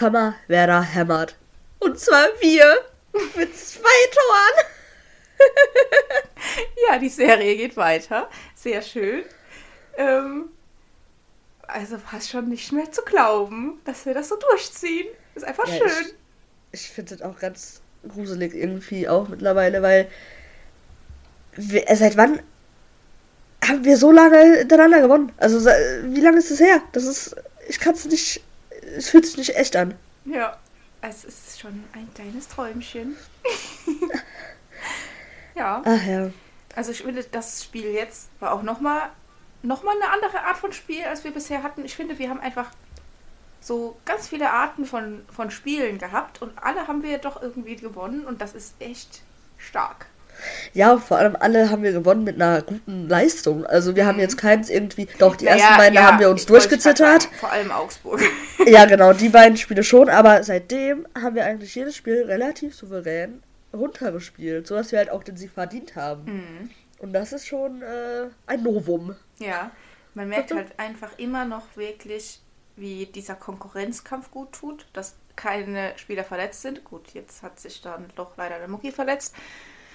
Hammer, Werder hämmert. Und zwar wir mit zwei Toren. ja, die Serie geht weiter. Sehr schön. Ähm, also fast schon nicht mehr zu glauben, dass wir das so durchziehen. Ist einfach ja, schön. Ich, ich finde das auch ganz gruselig irgendwie auch mittlerweile, weil wir, äh, seit wann haben wir so lange hintereinander gewonnen? Also wie lange ist es her? Das ist, ich kann es nicht, es fühlt sich nicht echt an. Ja, es ist schon ein kleines Träumchen. ja. Ach ja. Also ich finde, das Spiel jetzt war auch nochmal noch mal eine andere Art von Spiel, als wir bisher hatten. Ich finde, wir haben einfach so ganz viele Arten von, von Spielen gehabt und alle haben wir doch irgendwie gewonnen und das ist echt stark. Ja, vor allem alle haben wir gewonnen mit einer guten Leistung. Also wir haben jetzt keins irgendwie, doch die naja, ersten beiden ja, haben wir uns durchgezittert. Vor allem Augsburg. ja, genau, die beiden Spiele schon, aber seitdem haben wir eigentlich jedes Spiel relativ souverän runtergespielt, sodass wir halt auch den Sieg verdient haben. Mhm. Und das ist schon äh, ein Novum. Ja, man merkt halt einfach immer noch wirklich, wie dieser Konkurrenzkampf gut tut, dass keine Spieler verletzt sind. Gut, jetzt hat sich dann doch leider der Mucki verletzt.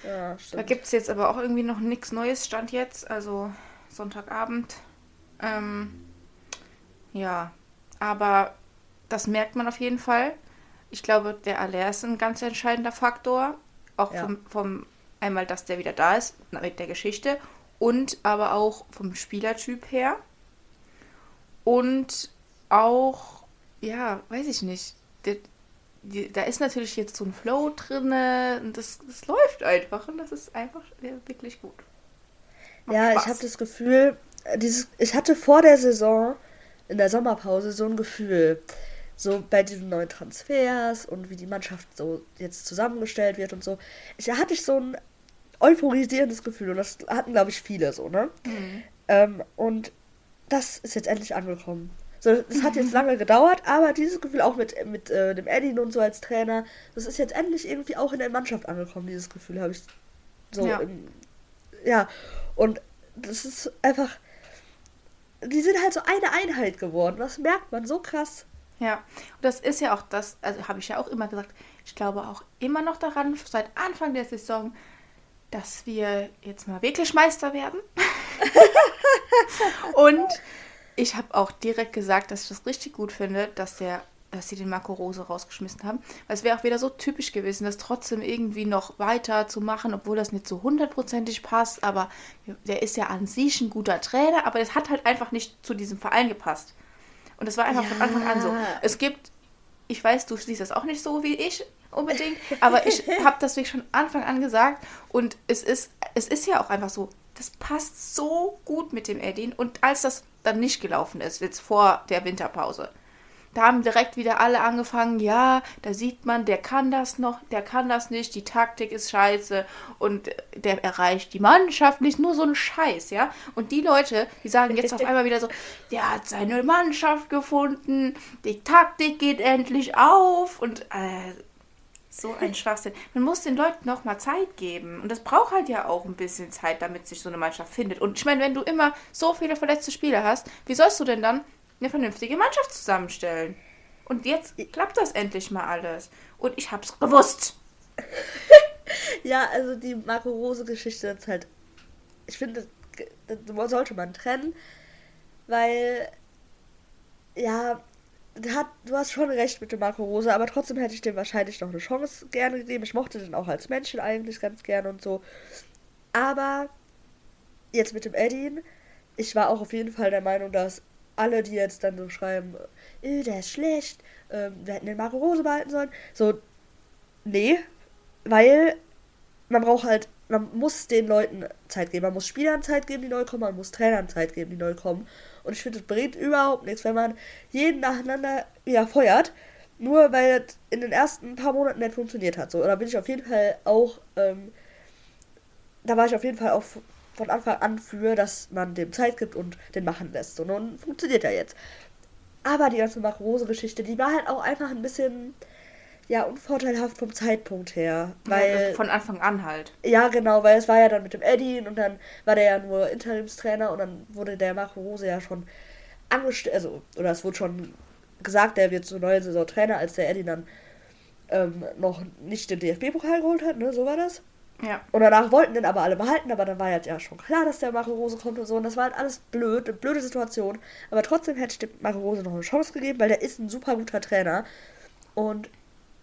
Ja, da gibt es jetzt aber auch irgendwie noch nichts Neues, stand jetzt, also Sonntagabend. Ähm, ja, aber das merkt man auf jeden Fall. Ich glaube, der Aller ist ein ganz entscheidender Faktor. Auch ja. vom, vom Einmal, dass der wieder da ist, mit der Geschichte. Und aber auch vom Spielertyp her. Und auch, ja, weiß ich nicht. Da ist natürlich jetzt so ein Flow drin und das, das läuft einfach und das ist einfach wirklich gut. Macht ja, Spaß. ich habe das Gefühl, dieses, ich hatte vor der Saison in der Sommerpause so ein Gefühl, so bei diesen neuen Transfers und wie die Mannschaft so jetzt zusammengestellt wird und so. Ich, da hatte ich so ein euphorisierendes Gefühl und das hatten, glaube ich, viele so, ne? Mhm. Ähm, und das ist jetzt endlich angekommen. So, das hat jetzt lange gedauert, aber dieses Gefühl auch mit, mit äh, dem Eddie und so als Trainer, das ist jetzt endlich irgendwie auch in der Mannschaft angekommen, dieses Gefühl habe ich so. Ja. Im, ja, und das ist einfach. Die sind halt so eine Einheit geworden. Das merkt man so krass. Ja, und das ist ja auch das, also habe ich ja auch immer gesagt, ich glaube auch immer noch daran, seit Anfang der Saison, dass wir jetzt mal wirklich Meister werden. und ich habe auch direkt gesagt, dass ich das richtig gut finde, dass der dass sie den Marco Rose rausgeschmissen haben. Weil es wäre auch wieder so typisch gewesen, das trotzdem irgendwie noch weiter zu machen, obwohl das nicht so hundertprozentig passt. Aber der ist ja an sich ein guter Trainer, aber es hat halt einfach nicht zu diesem Verein gepasst. Und das war einfach ja. von Anfang an so. Es gibt, ich weiß, du siehst das auch nicht so wie ich, unbedingt, aber ich habe das wirklich von Anfang an gesagt und es ist, es ist ja auch einfach so, das passt so gut mit dem Edin und als das dann nicht gelaufen ist, jetzt vor der Winterpause, da haben direkt wieder alle angefangen, ja, da sieht man, der kann das noch, der kann das nicht, die Taktik ist scheiße und der erreicht die Mannschaft nicht, nur so ein Scheiß, ja. Und die Leute, die sagen jetzt auf einmal wieder so, der hat seine Mannschaft gefunden, die Taktik geht endlich auf und äh, so ein Schwachsinn. Man muss den Leuten noch mal Zeit geben. Und das braucht halt ja auch ein bisschen Zeit, damit sich so eine Mannschaft findet. Und ich meine, wenn du immer so viele verletzte Spieler hast, wie sollst du denn dann eine vernünftige Mannschaft zusammenstellen? Und jetzt klappt das endlich mal alles. Und ich hab's gewusst. ja, also die Marco Rose-Geschichte ist halt. Ich finde, das, das sollte man trennen, weil. Ja, hat, du hast schon recht mit dem Marco Rosa, aber trotzdem hätte ich dem wahrscheinlich noch eine Chance gerne gegeben. Ich mochte den auch als Menschen eigentlich ganz gerne und so. Aber jetzt mit dem Eddie, ich war auch auf jeden Fall der Meinung, dass alle, die jetzt dann so schreiben, äh, der ist schlecht, äh, wir hätten den Marco Rose behalten sollen, so, nee, weil man braucht halt, man muss den Leuten Zeit geben. Man muss Spielern Zeit geben, die neu kommen, man muss Trainern Zeit geben, die neu kommen. Und ich finde, es bringt überhaupt nichts, wenn man jeden nacheinander wieder feuert, nur weil es in den ersten paar Monaten nicht funktioniert hat. So, da bin ich auf jeden Fall auch, ähm, da war ich auf jeden Fall auch von Anfang an für, dass man dem Zeit gibt und den machen lässt. Und nun funktioniert er jetzt. Aber die ganze Makrose-Geschichte, die war halt auch einfach ein bisschen ja, unvorteilhaft vom Zeitpunkt her. Weil, ja, von Anfang an halt. Ja, genau, weil es war ja dann mit dem Eddie und dann war der ja nur Interimstrainer und dann wurde der Marco Rose ja schon angestellt, also, oder es wurde schon gesagt, der wird zur neuen Saison Trainer, als der Eddie dann ähm, noch nicht den DFB-Pokal geholt hat, ne? So war das. Ja. Und danach wollten den aber alle behalten, aber dann war halt ja schon klar, dass der Marco Rose kommt und so. Und das war halt alles blöd, eine blöde Situation. Aber trotzdem hätte ich dem Marco Rose noch eine Chance gegeben, weil der ist ein super guter Trainer. Und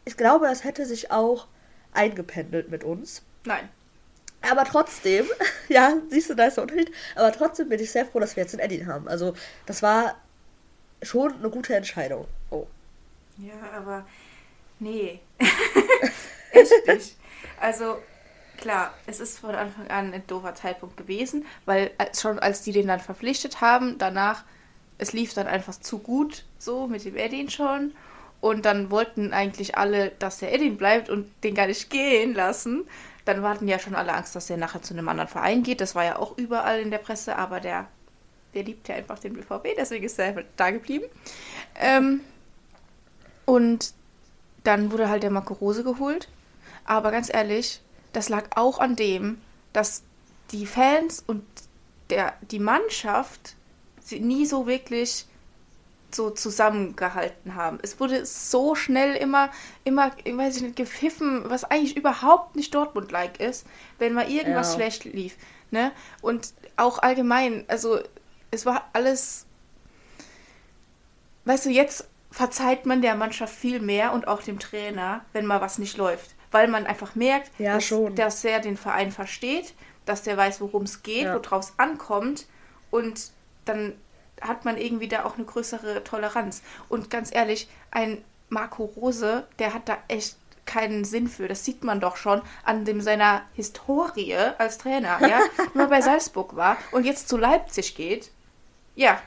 ich glaube, das hätte sich auch eingependelt mit uns. Nein. Aber trotzdem, ja, siehst du, da ist der Unterschied. Aber trotzdem bin ich sehr froh, dass wir jetzt den Eddie haben. Also, das war schon eine gute Entscheidung. Oh. Ja, aber nee. Echt nicht. Also, klar, es ist von Anfang an ein doofer Zeitpunkt gewesen, weil schon als die den dann verpflichtet haben, danach, es lief dann einfach zu gut so mit dem Edin schon. Und dann wollten eigentlich alle, dass der Edin bleibt und den gar nicht gehen lassen. Dann hatten ja schon alle Angst, dass er nachher zu einem anderen Verein geht. Das war ja auch überall in der Presse, aber der, der liebt ja einfach den BVB, deswegen ist er da geblieben. Ähm, und dann wurde halt der Marco Rose geholt. Aber ganz ehrlich, das lag auch an dem, dass die Fans und der, die Mannschaft nie so wirklich so zusammengehalten haben. Es wurde so schnell immer, immer, ich weiß ich nicht, gepfiffen, was eigentlich überhaupt nicht Dortmund-like ist, wenn mal irgendwas ja. schlecht lief. Ne? Und auch allgemein, also es war alles, weißt du, jetzt verzeiht man der Mannschaft viel mehr und auch dem Trainer, wenn mal was nicht läuft weil man einfach merkt, ja, dass, dass er den Verein versteht, dass der weiß, worum es geht, ja. worauf es ankommt und dann hat man irgendwie da auch eine größere Toleranz. Und ganz ehrlich, ein Marco Rose, der hat da echt keinen Sinn für. Das sieht man doch schon an dem seiner Historie als Trainer, ja, wenn er bei Salzburg war und jetzt zu Leipzig geht. Ja,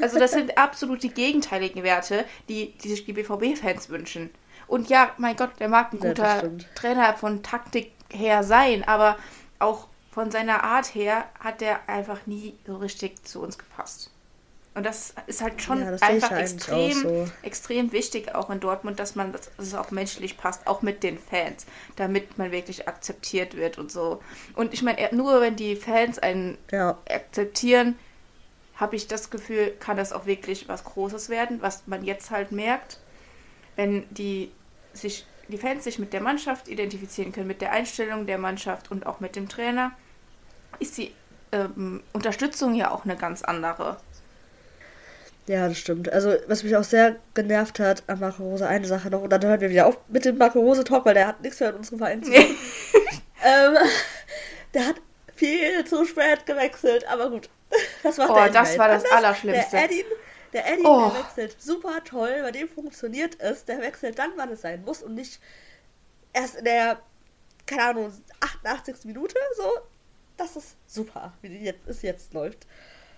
also das sind absolut die gegenteiligen Werte, die, die sich die BVB-Fans wünschen. Und ja, mein Gott, der mag ein guter ja, Trainer von Taktik her sein, aber auch von seiner Art her hat der einfach nie so richtig zu uns gepasst. Und das ist halt schon ja, einfach extrem, so. extrem wichtig auch in Dortmund, dass man dass es auch menschlich passt, auch mit den Fans, damit man wirklich akzeptiert wird und so. Und ich meine, nur wenn die Fans einen ja. akzeptieren, habe ich das Gefühl, kann das auch wirklich was Großes werden, was man jetzt halt merkt wenn die sich die Fans sich mit der Mannschaft identifizieren können, mit der Einstellung der Mannschaft und auch mit dem Trainer, ist die ähm, Unterstützung ja auch eine ganz andere. Ja, das stimmt. Also, was mich auch sehr genervt hat an Marco Rose, eine Sache noch, und dann hören wir wieder auf mit dem Marco Rose Talk, weil der hat nichts mehr in unserem Verein zu tun. ähm, der hat viel zu spät gewechselt, aber gut. Das war, oh, das, war das Allerschlimmste. Der Edin der Eddie, oh. der wechselt super toll, bei dem funktioniert es. Der wechselt dann, wann es sein muss und nicht erst in der, keine Ahnung, 88. Minute. So, das ist super, wie die jetzt, es jetzt läuft.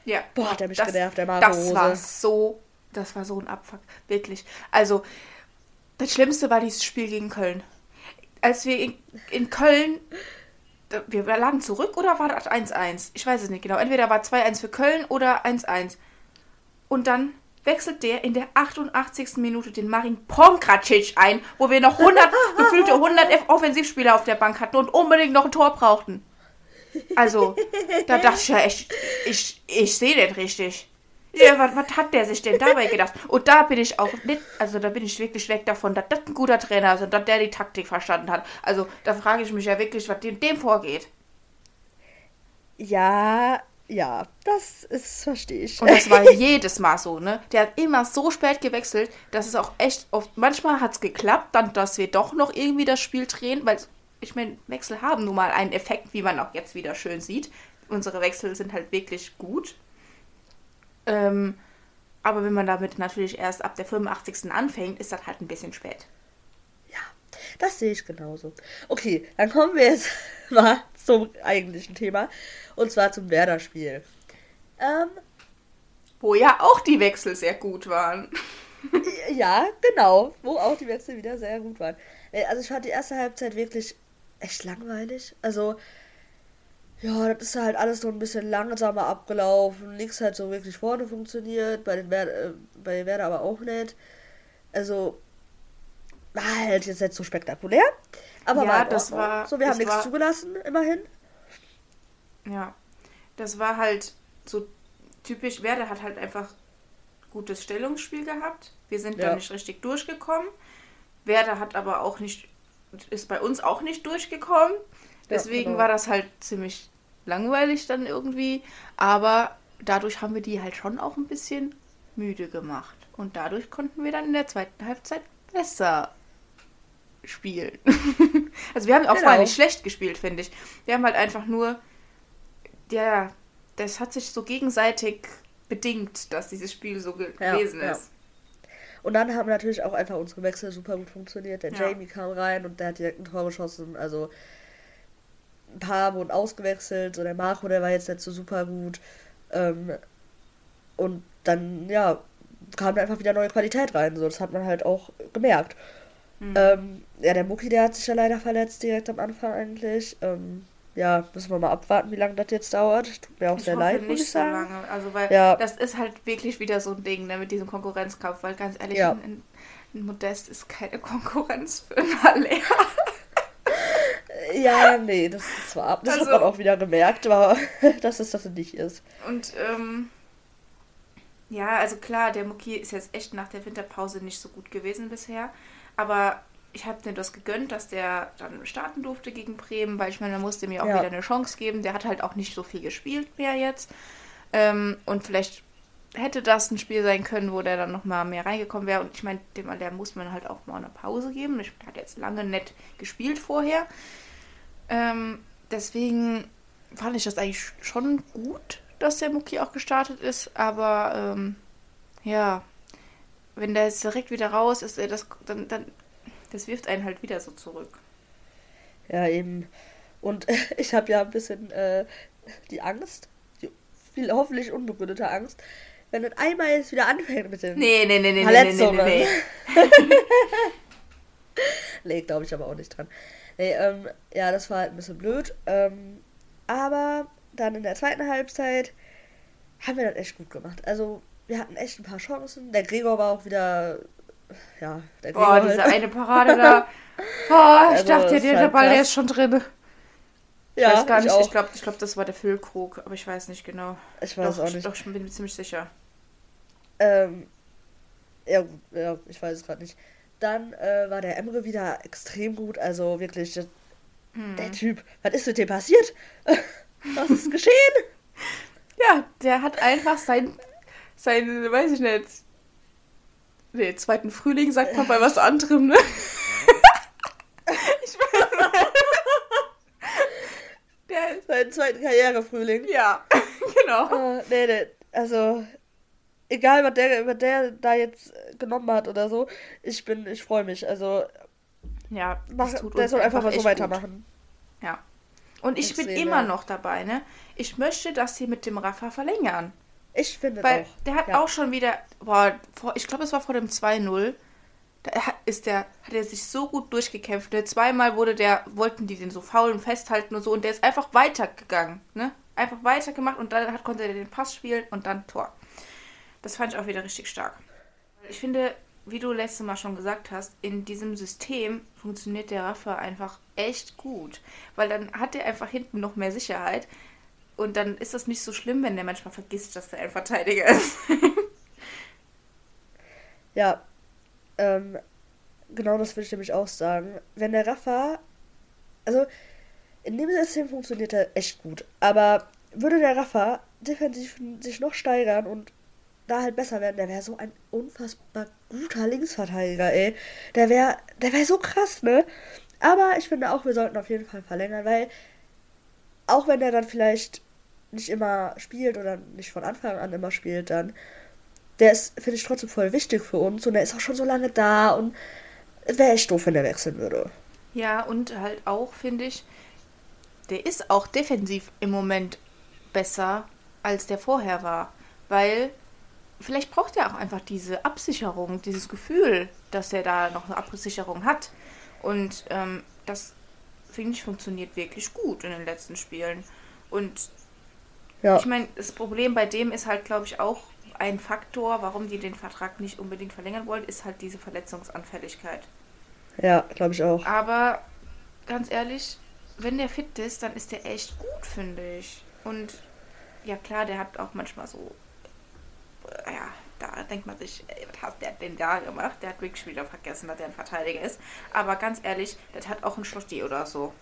Ja. Boah, hat er mich das, genervt, der Marco Das war so, das war so ein Abfuck. Wirklich. Also, das Schlimmste war dieses Spiel gegen Köln. Als wir in, in Köln wir lagen zurück oder war das 1-1? Ich weiß es nicht genau. Entweder war 2-1 für Köln oder 1-1. Und dann wechselt der in der 88. Minute den Marin Pongracic ein, wo wir noch 100, gefühlte 100 Offensivspieler auf der Bank hatten und unbedingt noch ein Tor brauchten. Also, da dachte ich ja echt, ich, ich sehe den richtig. Ja, was, was hat der sich denn dabei gedacht? Und da bin ich auch nicht, also da bin ich wirklich weg davon, dass das ein guter Trainer ist und dass der die Taktik verstanden hat. Also, da frage ich mich ja wirklich, was dem, dem vorgeht. Ja, ja, das ist, verstehe ich. Und das war jedes Mal so, ne? Der hat immer so spät gewechselt, dass es auch echt oft, manchmal hat es geklappt, dann, dass wir doch noch irgendwie das Spiel drehen, weil, ich meine, Wechsel haben nun mal einen Effekt, wie man auch jetzt wieder schön sieht. Unsere Wechsel sind halt wirklich gut. Ähm, aber wenn man damit natürlich erst ab der 85. anfängt, ist das halt ein bisschen spät. Ja, das sehe ich genauso. Okay, dann kommen wir jetzt mal zum eigentlichen Thema. Und zwar zum Werder-Spiel. Ähm, wo ja auch die Wechsel sehr gut waren. ja, genau. Wo auch die Wechsel wieder sehr gut waren. Äh, also ich fand die erste Halbzeit wirklich echt langweilig. Also, ja, das ist halt alles so ein bisschen langsamer abgelaufen. Nichts hat so wirklich vorne funktioniert. Bei den Werder, äh, bei Werder aber auch nicht. Also, war halt jetzt nicht so spektakulär. Aber ja, war das war. So, wir haben nichts zugelassen, immerhin. Ja, das war halt so typisch. Werder hat halt einfach gutes Stellungsspiel gehabt. Wir sind Ja. da nicht richtig durchgekommen. Werder hat aber auch nicht, ist bei uns auch nicht durchgekommen. Deswegen genau. war das halt ziemlich langweilig dann irgendwie. Aber dadurch haben wir die halt schon auch ein bisschen müde gemacht. Und dadurch konnten wir dann in der zweiten Halbzeit besser spielen. also wir haben auch Genau. vorher nicht schlecht gespielt, finde ich. Wir haben halt einfach nur, ja, das hat sich so gegenseitig bedingt, dass dieses Spiel so ge Ja, gewesen ja. Und dann haben natürlich auch einfach unsere Wechsel super gut funktioniert. Der Ja. Jamie kam rein und der hat direkt ein Tor geschossen. Also ein paar wurden ausgewechselt. So der Marco, der war jetzt nicht so super gut. Ähm, und dann, ja, kam da einfach wieder neue Qualität rein. So, das hat man halt auch gemerkt. Mhm. Ähm, ja, der Mucki, der hat sich ja leider verletzt direkt am Anfang eigentlich. Ähm, ja, müssen wir mal abwarten, wie lange das jetzt dauert. Tut mir auch Ich sehr leid, muss nicht ich so sagen. lange. Also, weil Ja. das ist halt wirklich wieder so ein Ding ne, mit diesem Konkurrenzkampf. Weil ganz ehrlich, Ja. ein, ein Modest ist keine Konkurrenz für ein Haller. Ja, nee, das ist zwar, das Also- hat man auch wieder gemerkt, aber dass es das nicht ist. Und ähm, ja, also klar, der Muki ist jetzt echt nach der Winterpause nicht so gut gewesen bisher. Aber ich habe mir das gegönnt, dass der dann starten durfte gegen Bremen, weil ich meine, man musste mir auch Ja. wieder eine Chance geben. Der hat halt auch nicht so viel gespielt mehr jetzt. Ähm, und vielleicht hätte das ein Spiel sein können, wo der dann nochmal mehr reingekommen wäre. Und ich meine, dem der muss man halt auch mal eine Pause geben. Ich hat jetzt lange nett gespielt vorher. Ähm, deswegen fand ich das eigentlich schon gut, dass der Muki auch gestartet ist. Aber ähm, ja, wenn der jetzt direkt wieder raus ist, äh, das, dann, dann das wirft einen halt wieder so zurück. Ja, eben. Und ich habe ja ein bisschen äh, die Angst, die viel hoffentlich unbegründete Angst, wenn es einmal jetzt wieder anfängt mit den Nee, nee, nee, nee, nee, nee, nee, Verletzungen. nee. Nee, glaube ich aber auch nicht dran. Nee, ähm, ja, das war halt ein bisschen blöd. Ähm, aber dann in der zweiten Halbzeit haben wir das echt gut gemacht. Also, wir hatten echt ein paar Chancen. Der Gregor war auch wieder. Ja, der. Boah, diese halt. eine Parade da. Boah, ich Also, dachte, der, der Ball, der ist schon drin. Ich ja, weiß gar nicht, ich, ich glaube, ich glaub, das war der Füllkrug, aber ich weiß nicht genau. Ich weiß doch, auch nicht. Doch, ich bin mir ziemlich sicher. Ähm, ja, ja, ich weiß es gerade nicht. Dann äh, war der Emre wieder extrem gut. Also wirklich, der, Hm. der Typ. Was ist mit dem passiert? Was ist geschehen? Ja, der hat einfach sein, sein, weiß ich nicht. Nee, zweiten Frühling sagt man bei was anderem, ne? ich weiß Der, Seinen zweiten Karrierefrühling. ja, genau. Äh, nee, nee, also egal, was der, was der da jetzt äh, genommen hat oder so, ich bin, ich freue mich. Also Ja, mach, das tut der soll einfach mal echt so weitermachen. Gut. Ja. Und ich Ich bin immer noch dabei, ne? Ich möchte, dass sie mit dem Rafa verlängern. Ich finde Weil auch. der hat ja. auch schon wieder, boah, vor, ich glaube, es war vor dem 2-0. Da hat- ist der, hat er sich so gut durchgekämpft. Ne? Zweimal wurde der, wollten die den so faulen festhalten und so und der ist einfach weitergegangen. Ne? Einfach weitergemacht und dann hat, konnte er den Pass spielen und dann Tor. Das fand ich auch wieder richtig stark. Ich finde, wie du letztes Mal schon gesagt hast, in diesem System funktioniert der Rafa einfach echt gut. Weil dann hat er einfach hinten noch mehr Sicherheit. Und dann ist das nicht so schlimm, wenn der manchmal vergisst, dass er ein Verteidiger ist. Ja, ähm, genau das würde ich nämlich auch sagen. Wenn der Rafa, also in dem System funktioniert er echt gut, aber würde der Rafa defensiv sich noch steigern und da halt besser werden, der wäre so ein unfassbar guter Linksverteidiger, ey. Der wäre, der wäre so krass, ne? Aber ich finde auch, wir sollten auf jeden Fall verlängern, weil auch wenn der dann vielleicht nicht immer spielt oder nicht von Anfang an immer spielt, dann der ist, finde ich, trotzdem voll wichtig für uns und der ist auch schon so lange da und wäre echt doof, wenn der wechseln würde. Ja, und halt auch, finde ich, der ist auch defensiv im Moment besser, als der vorher war. Weil vielleicht braucht er auch einfach diese Absicherung, dieses Gefühl, dass er da noch eine Absicherung hat. Und ähm, das, finde ich, funktioniert wirklich gut in den letzten Spielen. Und Ja, ich meine, das Problem bei dem ist halt, glaube ich, auch ein Faktor, warum die den Vertrag nicht unbedingt verlängern wollen, ist halt diese Verletzungsanfälligkeit. ja, glaube ich auch. Aber ganz ehrlich, wenn der fit ist, dann ist der echt gut, finde ich. Und ja klar, der hat auch manchmal so, äh, ja, da denkt man sich, ey, was hat der denn da gemacht? Der hat wirklich wieder vergessen, dass der ein Verteidiger ist. Aber ganz ehrlich, das hat auch ein Schlotti oder so.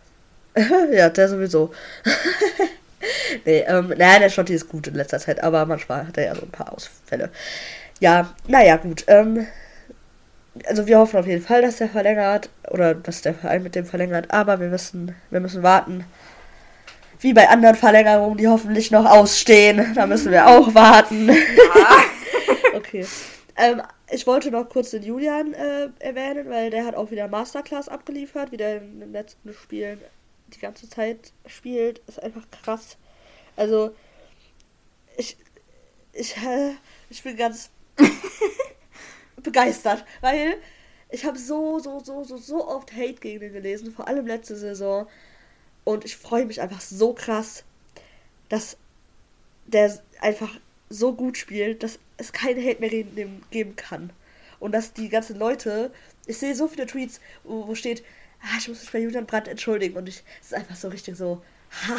ja, der sowieso. nee, ähm, naja, der Schotti ist gut in letzter Zeit, aber manchmal hat er ja so ein paar Ausfälle. Ja, naja, gut. Ähm, also wir hoffen auf jeden Fall, dass der verlängert oder dass der Verein mit dem verlängert, aber wir müssen, wir müssen warten. Wie bei anderen Verlängerungen, die hoffentlich noch ausstehen. Da müssen wir auch warten. Ja. okay. Ähm, ich wollte noch kurz den Julian äh, erwähnen, weil der hat auch wieder Masterclass abgeliefert, wie der in den letzten Spielen die ganze Zeit spielt. Ist einfach krass. Also, ich, ich, ich bin ganz begeistert, weil ich habe so, so, so, so, so oft Hate gegen ihn gelesen, vor allem letzte Saison. Und ich freue mich einfach so krass, dass der einfach so gut spielt, dass es keinen Hate mehr geben kann. Und dass die ganzen Leute, ich sehe so viele Tweets, wo, wo steht, ah, ich muss mich bei Julian Brandt entschuldigen. Und ich, es ist einfach so richtig so, ha,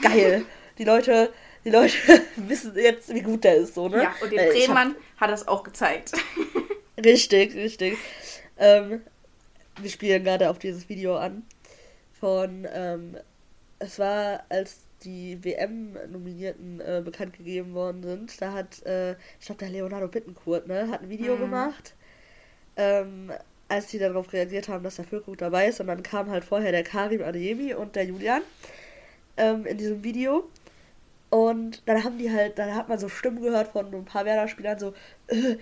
geil. die Leute, die Leute wissen jetzt, wie gut der ist, so, ne? Ja, und den Drehmann hab... hat das auch gezeigt. richtig, richtig. Ähm, wir spielen gerade auf dieses Video an von, ähm, es war, als die WM-Nominierten äh, bekannt gegeben worden sind, da hat, äh, ich glaube, der Leonardo Bittencourt, ne, hat ein Video mhm. gemacht, ähm, als die darauf reagiert haben, dass der Füllkrug dabei ist, und dann kam halt vorher der Karim Adeyemi und der Julian ähm, in diesem Video. Und dann haben die halt, dann hat man so Stimmen gehört von ein paar Werder-Spielern, so, äh,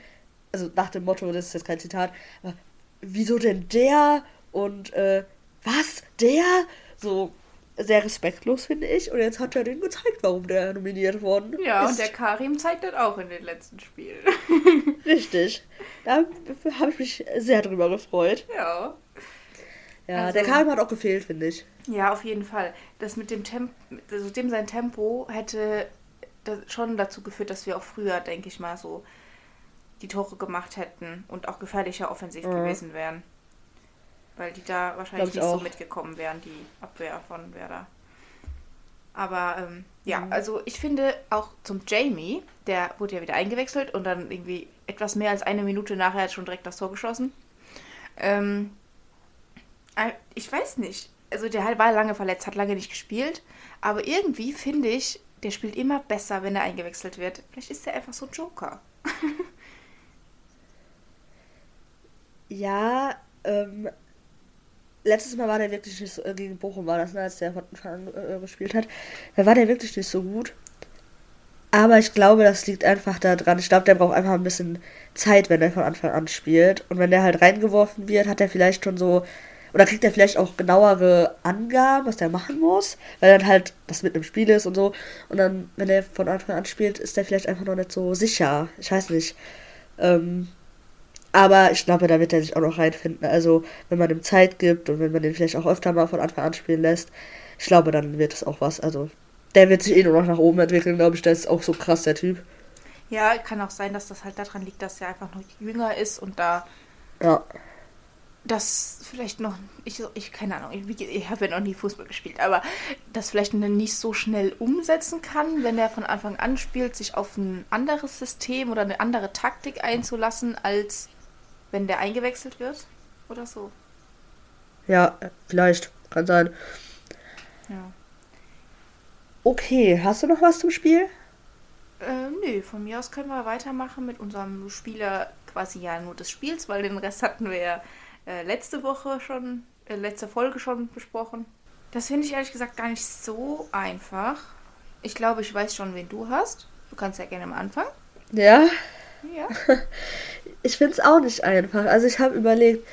also nach dem Motto, das ist jetzt kein Zitat, aber wieso denn der? Und äh, was? Der? So sehr respektlos, finde ich. Und jetzt hat er den gezeigt, warum der nominiert worden ja, ist. und der Karim zeigt das auch in den letzten Spielen. Richtig. Da habe ich mich sehr drüber gefreut. Ja. Ja, also, der Karim hat auch gefehlt, finde ich. Ja, auf jeden Fall. Das mit dem Tempo, also dem sein Tempo hätte schon dazu geführt, dass wir auch früher, denke ich mal, so die Tore gemacht hätten und auch gefährlicher offensiv mhm. gewesen wären. Weil die da wahrscheinlich nicht auch. so mitgekommen wären, die Abwehr von Werder. Aber ähm, ja, mhm. also ich finde auch zum Jamie, der wurde ja wieder eingewechselt und dann irgendwie etwas mehr als eine Minute nachher hat schon direkt das Tor geschossen. Ähm, äh, ich weiß nicht. Also der war lange verletzt, hat lange nicht gespielt. Aber irgendwie finde ich, der spielt immer besser, wenn er eingewechselt wird. Vielleicht ist er einfach so ein Joker. ja, ähm, letztes Mal war der wirklich nicht so, äh, gegen Bochum war das, ne, als der von äh, gespielt hat. Da war der wirklich nicht so gut. Aber ich glaube, das liegt einfach daran. Ich glaube, der braucht einfach ein bisschen Zeit, wenn er von Anfang an spielt. Und wenn der halt reingeworfen wird, hat er vielleicht schon so. Oder kriegt er vielleicht auch genauere Angaben, was der machen muss, weil dann halt das mit im Spiel ist und so. Und dann, wenn er von Anfang an spielt, ist der vielleicht einfach noch nicht so sicher. Ich weiß nicht. Ähm, aber ich glaube, da wird er sich auch noch reinfinden. Also, wenn man ihm Zeit gibt und wenn man den vielleicht auch öfter mal von Anfang an spielen lässt, ich glaube, dann wird es auch was. Also, der wird sich eh nur noch nach oben entwickeln, glaube ich. Der ist auch so krass, der Typ. Ja, kann auch sein, dass das halt daran liegt, dass er einfach noch jünger ist und da. Ja. Das vielleicht noch. Ich, ich keine Ahnung, ich, ich habe ja noch nie Fußball gespielt, aber das vielleicht nicht so schnell umsetzen kann, wenn er von Anfang an spielt, sich auf ein anderes System oder eine andere Taktik einzulassen, als wenn der eingewechselt wird oder so. Ja, vielleicht. Kann sein. Ja. Okay, hast du noch was zum Spiel? Äh, nö, von mir aus können wir weitermachen mit unserem Spieler quasi ja nur des Spiels, weil den Rest hatten wir ja äh, letzte Woche schon, äh, letzte Folge schon besprochen. Das finde ich ehrlich gesagt gar nicht so einfach. Ich glaube, ich weiß schon, wen du hast. Du kannst ja gerne am Anfang. Ja. Ja. ich finde es auch nicht einfach. Also ich habe überlegt,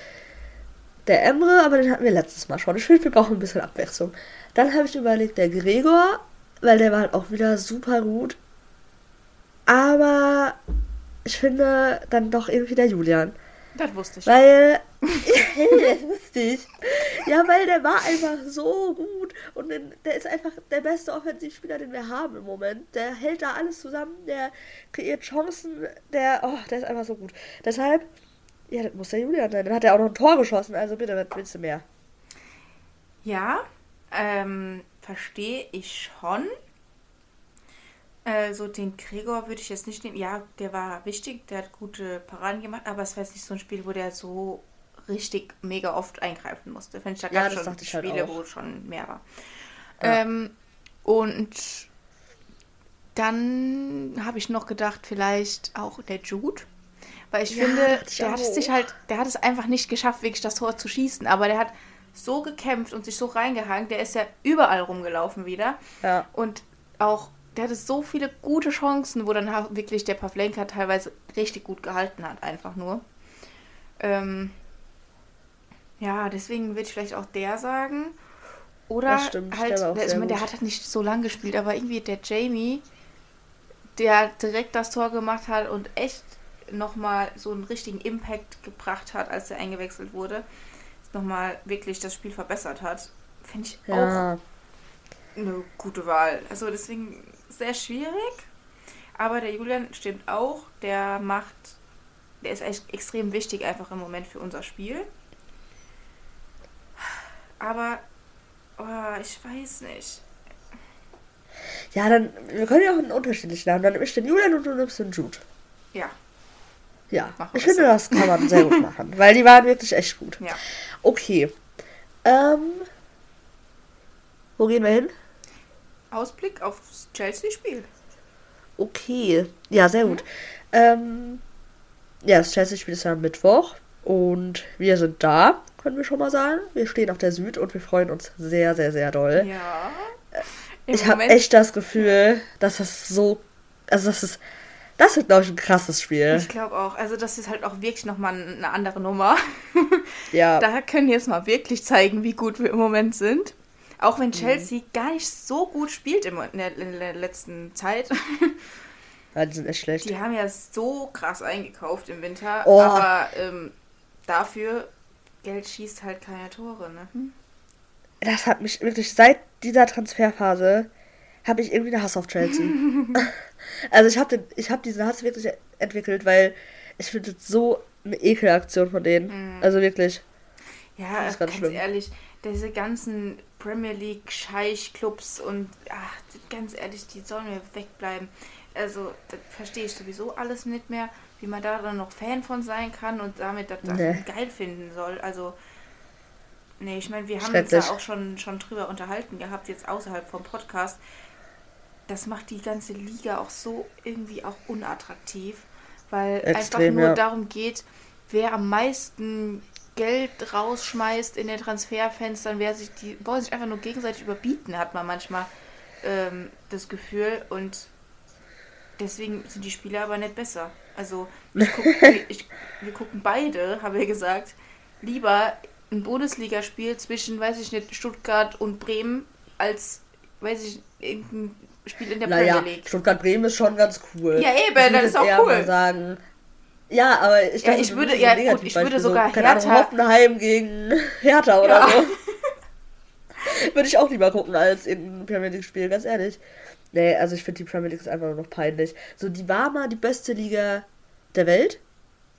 der Emre, aber den hatten wir letztes Mal schon. Ich finde, wir brauchen ein bisschen Abwechslung. Dann habe ich überlegt, der Gregor, weil der war halt auch wieder super gut. Aber ich finde dann doch irgendwie der Julian. Das wusste ich. Weil. das wusste ich. Ja, weil der war einfach so gut. Und der ist einfach der beste Offensivspieler, den wir haben im Moment. Der hält da alles zusammen, der kreiert Chancen, der. Oh, der ist einfach so gut. Deshalb. Ja, das muss der Julian sein. Dann hat er auch noch ein Tor geschossen, also bitte, was willst du mehr? Ja, ähm, verstehe ich schon. Also den Gregor würde ich jetzt nicht nehmen. Ja, der war wichtig, der hat gute Paraden gemacht, aber es war jetzt nicht so ein Spiel, wo der so richtig mega oft eingreifen musste. Finde ich, da Ja, gab es das schon halt Spiele, auch. wo schon mehr war. Ja. Ähm, und dann habe ich noch gedacht, vielleicht auch der Jude. Weil ich Ja, finde, ich der hat es auch. sich halt, der hat es einfach nicht geschafft, wirklich das Tor zu schießen. Aber der hat so gekämpft und sich so reingehangen, der ist ja überall rumgelaufen wieder. Ja. Und auch, der hatte so viele gute Chancen, wo dann wirklich der Pavlenka teilweise richtig gut gehalten hat, einfach nur. Ähm, ja, deswegen würde ich vielleicht auch der sagen. Oder stimmt, halt, der auch ich meine, der hat halt nicht so lang gespielt, aber irgendwie der Jamie, der direkt das Tor gemacht hat und echt nochmal so einen richtigen Impact gebracht hat, als er eingewechselt wurde, nochmal wirklich das Spiel verbessert hat, finde ich auch Ja. eine gute Wahl. Also deswegen sehr schwierig. Aber der Julian stimmt auch. Der macht, der ist echt extrem wichtig einfach im Moment für unser Spiel. Aber oh, ich weiß nicht. Ja, dann, wir können ja auch einen unterschiedlichen Namen. Dann nehme ich den Julian und du nimmst den Jude. Ja, Ja, Machen ich finde, so. das kann man sehr gut machen, weil die waren wirklich echt gut. ja. Okay. Ähm, wo gehen wir hin? Ausblick aufs Chelsea-Spiel. Okay. Ja, sehr gut. Ähm, ja, das Chelsea-Spiel ist ja am Mittwoch und wir sind da, können wir schon mal sagen. Wir stehen auf der Süd und wir freuen uns sehr, sehr, sehr doll. Ja. Im ich habe echt das Gefühl, dass das so, also das ist, das wird glaube ich ein krasses Spiel. Ich glaube auch. Also das ist halt auch wirklich nochmal eine andere Nummer. Ja, Da können wir jetzt mal wirklich zeigen, wie gut wir im Moment sind. Auch Mhm. wenn Chelsea gar nicht so gut spielt in, der, in der letzten Zeit. ja, die sind echt schlecht. Die haben ja so krass eingekauft im Winter. Oh. Aber ähm, dafür, Geld schießt halt keine Tore. Ne? Hm? Das hat mich wirklich seit dieser Transferphase habe ich irgendwie einen Hass auf Chelsea. also ich habe ich habe diesen Hass wirklich entwickelt, weil ich finde das so eine Ekelaktion von denen. Also wirklich. Ja, Das ist ganz ganz schlimm. ehrlich, diese ganzen Premier League Scheich-Clubs und ach, ganz ehrlich, die sollen mir wegbleiben. Also, das verstehe ich sowieso alles nicht mehr, wie man da dann noch Fan von sein kann und damit das das Nee. geil finden soll. Also, nee, ich meine, wir haben uns Schrecklich. auch schon, schon drüber unterhalten gehabt, jetzt außerhalb vom Podcast. Das macht die ganze Liga auch so irgendwie auch unattraktiv, weil einfach Extrem, nur ja. darum geht, wer am meisten Geld rausschmeißt in den Transferfenstern, wer sich die wollen sich einfach nur gegenseitig überbieten, hat man manchmal ähm, das Gefühl und deswegen sind die Spiele aber nicht besser. Also ich guck, ich, wir gucken beide, haben wir gesagt, lieber ein Bundesligaspiel zwischen, weiß ich nicht, Stuttgart und Bremen als, weiß ich, irgendein Spiel in der Naja, Premier League. Stuttgart-Bremen ist schon ganz cool. Ja, eben, das ist auch cool. Mal sagen. Ja, aber ich, Ja, dachte, ich würde- ja, gut, ich würde sogar so, keine Ahnung, Hertha- Hoffenheim gegen Hertha oder Ja. so. würde ich auch lieber gucken als in ein Premier League-Spiel, ganz ehrlich. Nee, also ich finde die Premier League ist einfach nur noch peinlich. So, die war mal die beste Liga der Welt.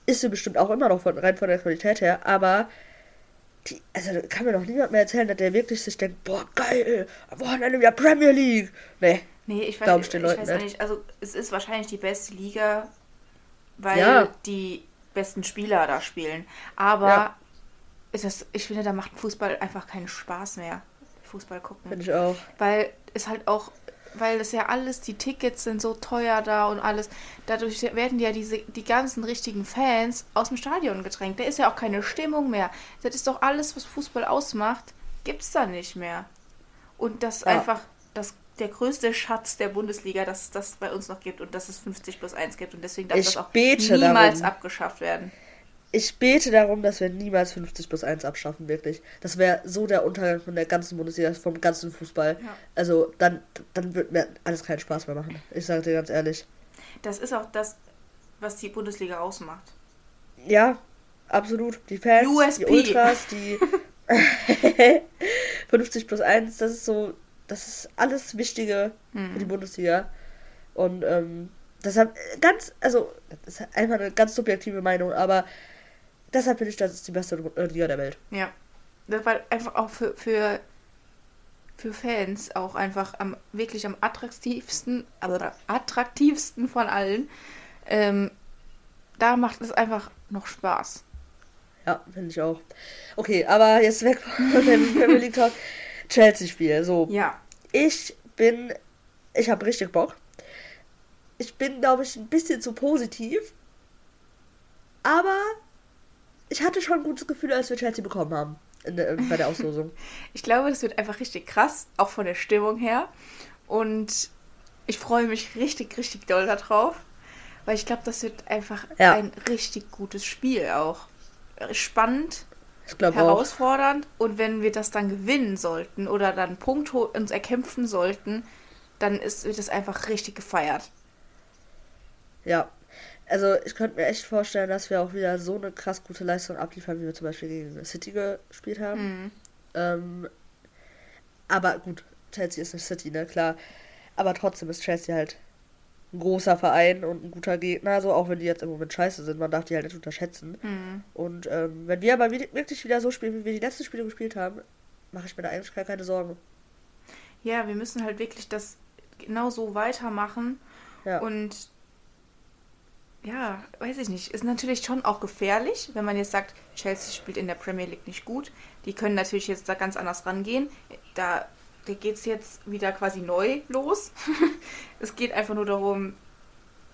Ist sie bestimmt auch immer noch von, rein von der Qualität her, aber die, also da kann mir doch niemand mehr erzählen, dass der wirklich sich denkt, boah, geil, am Wochenende wieder Premier League. Nee, Nee, ich weiß, Glaub ich ich weiß nicht. Also es ist wahrscheinlich die beste Liga, weil Ja. die besten Spieler da spielen. Aber Ja. das, ich finde, da macht Fußball einfach keinen Spaß mehr. Fußball gucken. finde ich auch. Weil es halt auch, weil das ja alles, die Tickets sind so teuer da und alles. Dadurch werden ja diese, die ganzen richtigen Fans aus dem Stadion gedrängt. Da ist ja auch keine Stimmung mehr. Das ist doch alles, was Fußball ausmacht, gibt's da nicht mehr. Und das Ja. einfach das, der größte Schatz der Bundesliga, dass es das bei uns noch gibt und dass es 50 plus 1 gibt. Und deswegen darf Ich das auch niemals darum. abgeschafft werden. Ich bete darum, dass wir niemals 50 plus 1 abschaffen, wirklich. Das wäre so der Untergang von der ganzen Bundesliga, vom ganzen Fußball. Ja. Also dann, dann wird mir alles keinen Spaß mehr machen. Ich sage dir ganz ehrlich. Das ist auch das, was die Bundesliga ausmacht. Ja, absolut. Die Fans, USP. die Ultras, die 50 plus 1, das ist so, das ist alles Wichtige für die Bundesliga. Und ähm, deshalb ganz, also, das ist einfach eine ganz subjektive Meinung, aber deshalb finde ich, das ist die beste äh, Liga der Welt. Ja. Das war einfach auch für, für für Fans auch einfach am wirklich am attraktivsten, also attraktivsten von allen. Ähm, da macht es einfach noch Spaß. Ja, finde ich auch. Okay, aber jetzt weg von dem Premier League Talk. Chelsea-Spiel. So. Ja. Ich bin. Ich habe richtig Bock. Ich bin, glaube ich, ein bisschen zu positiv. Aber ich hatte schon ein gutes Gefühl, als wir Chelsea bekommen haben. Der, bei der Auslosung. ich glaube, das wird einfach richtig krass, auch von der Stimmung her. Und ich freue mich richtig, richtig doll darauf. Weil ich glaube, das wird einfach ja. ein richtig gutes Spiel auch. Spannend, herausfordernd. Auch. Und wenn wir das dann gewinnen sollten oder dann Punkt uns erkämpfen sollten, dann ist, wird es einfach richtig gefeiert. Ja, also ich könnte mir echt vorstellen, dass wir auch wieder so eine krass gute Leistung abliefern, wie wir zum Beispiel gegen City gespielt haben. Mhm. Ähm, aber gut, Chelsea ist nicht City, ne, klar. Aber trotzdem ist Chelsea halt ein großer Verein und ein guter Gegner, so auch wenn die jetzt im Moment scheiße sind, man darf die halt nicht unterschätzen. Mhm. Und ähm, wenn wir aber wirklich wieder so spielen, wie wir die letzten Spiele gespielt haben, mache ich mir da eigentlich gar keine Sorgen. Ja, wir müssen halt wirklich das genau so weitermachen. Ja. Und ja, weiß ich nicht. Ist natürlich schon auch gefährlich, wenn man jetzt sagt, Chelsea spielt in der Premier League nicht gut. Die können natürlich jetzt da ganz anders rangehen. Da, da geht es jetzt wieder quasi neu los. es geht einfach nur darum,